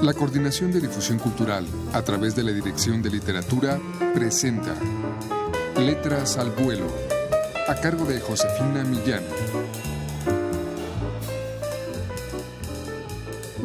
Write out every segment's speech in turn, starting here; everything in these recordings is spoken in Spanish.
La Coordinación de Difusión Cultural, a través de la Dirección de Literatura, presenta Letras al Vuelo, a cargo de Josefina Millán.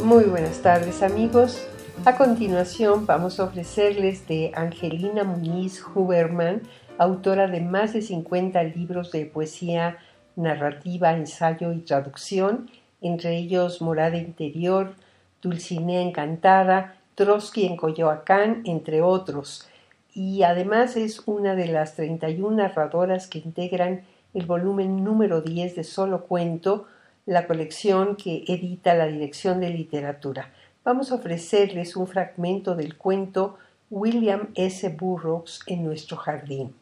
Muy buenas tardes amigos. A continuación vamos a ofrecerles de Angelina Muñiz Huberman, autora de más de 50 libros de poesía narrativa, ensayo y traducción, entre ellos Morada Interior, Dulcinea Encantada, Trotsky en Coyoacán, entre otros. Y además es una de las 31 narradoras que integran el volumen número 10 de Solo Cuento, la colección que edita la Dirección de Literatura. Vamos a ofrecerles un fragmento del cuento William S. Burroughs en nuestro jardín.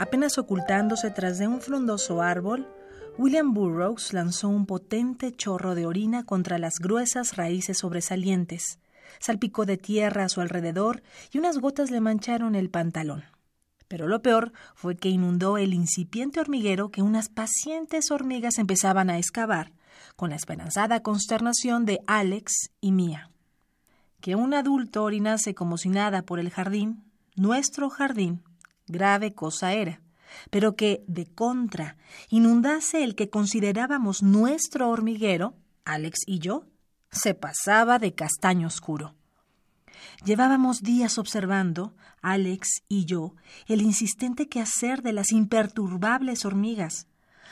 Apenas ocultándose tras de un frondoso árbol, William Burroughs lanzó un potente chorro de orina contra las gruesas raíces sobresalientes, salpicó de tierra a su alrededor y unas gotas le mancharon el pantalón. Pero lo peor fue que inundó el incipiente hormiguero que unas pacientes hormigas empezaban a excavar, con la esperanzada consternación de Alex y mía. Que un adulto orinase como si nada por el jardín, nuestro jardín, grave cosa era, pero que, de contra, inundase el que considerábamos nuestro hormiguero, Alex y yo, se pasaba de castaño oscuro. Llevábamos días observando, Alex y yo, el insistente quehacer de las imperturbables hormigas.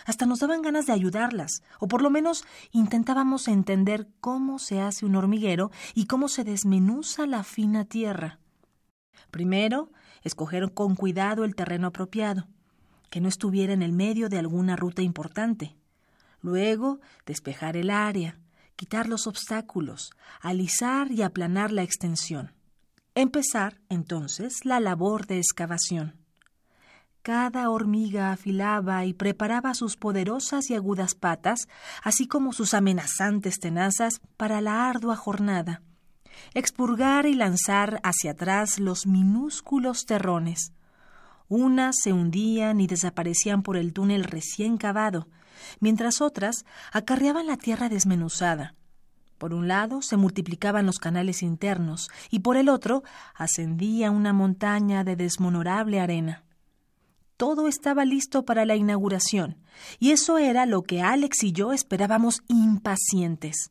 Hasta nos daban ganas de ayudarlas, o por lo menos intentábamos entender cómo se hace un hormiguero y cómo se desmenuza la fina tierra. Primero escoger con cuidado el terreno apropiado, que no estuviera en el medio de alguna ruta importante. Luego, despejar el área, quitar los obstáculos, alisar y aplanar la extensión. Empezar, entonces, la labor de excavación. Cada hormiga afilaba y preparaba sus poderosas y agudas patas, así como sus amenazantes tenazas, para la ardua jornada expurgar y lanzar hacia atrás los minúsculos terrones. Unas se hundían y desaparecían por el túnel recién cavado, mientras otras acarreaban la tierra desmenuzada. Por un lado se multiplicaban los canales internos y por el otro ascendía una montaña de desmonorable arena. Todo estaba listo para la inauguración, y eso era lo que Alex y yo esperábamos impacientes.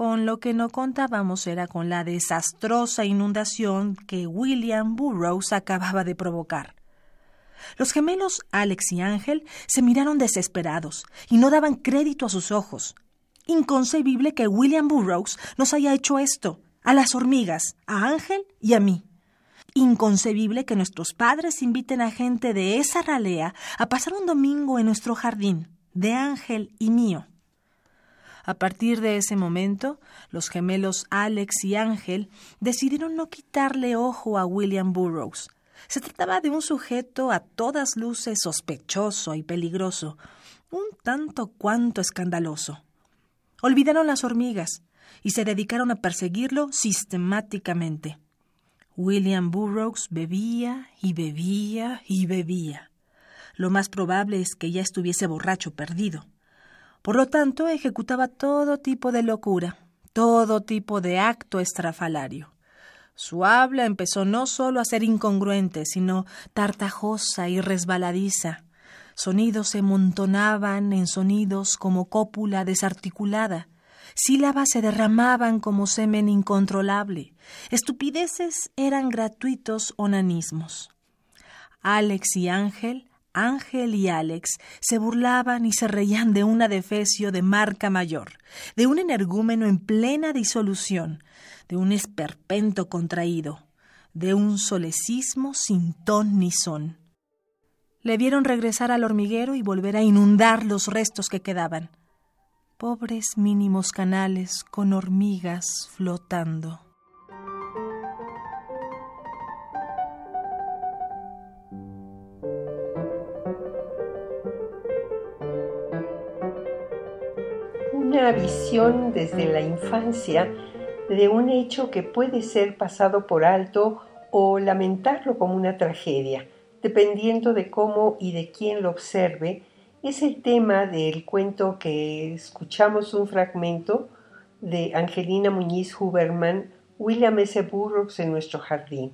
Con lo que no contábamos era con la desastrosa inundación que William Burroughs acababa de provocar. Los gemelos Alex y Ángel se miraron desesperados y no daban crédito a sus ojos. Inconcebible que William Burroughs nos haya hecho esto, a las hormigas, a Ángel y a mí. Inconcebible que nuestros padres inviten a gente de esa ralea a pasar un domingo en nuestro jardín, de Ángel y mío. A partir de ese momento, los gemelos Alex y Ángel decidieron no quitarle ojo a William Burroughs. Se trataba de un sujeto a todas luces sospechoso y peligroso, un tanto cuanto escandaloso. Olvidaron las hormigas y se dedicaron a perseguirlo sistemáticamente. William Burroughs bebía y bebía y bebía. Lo más probable es que ya estuviese borracho perdido. Por lo tanto, ejecutaba todo tipo de locura, todo tipo de acto estrafalario. Su habla empezó no solo a ser incongruente, sino tartajosa y resbaladiza. Sonidos se montonaban en sonidos como cópula desarticulada. Sílabas se derramaban como semen incontrolable. Estupideces eran gratuitos onanismos. Alex y Ángel Ángel y Alex se burlaban y se reían de un adefesio de marca mayor, de un energúmeno en plena disolución, de un esperpento contraído, de un solecismo sin ton ni son. Le vieron regresar al hormiguero y volver a inundar los restos que quedaban. Pobres mínimos canales con hormigas flotando. Una visión desde la infancia de un hecho que puede ser pasado por alto o lamentarlo como una tragedia, dependiendo de cómo y de quién lo observe es el tema del cuento que escuchamos un fragmento de Angelina Muñiz Huberman, William S. Burroughs en nuestro jardín.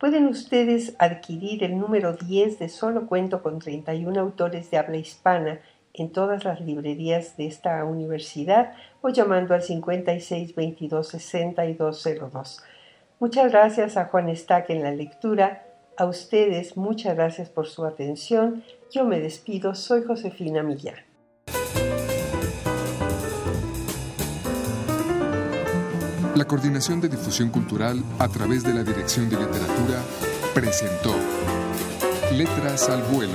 Pueden ustedes adquirir el número 10 de Solo Cuento con 31 autores de habla hispana en todas las librerías de esta universidad o llamando al 56 22 6202. Muchas gracias a Juan Stack en la lectura. A ustedes, muchas gracias por su atención. Yo me despido. Soy Josefina Millán. La Coordinación de Difusión Cultural a través de la Dirección de Literatura presentó Letras al Vuelo,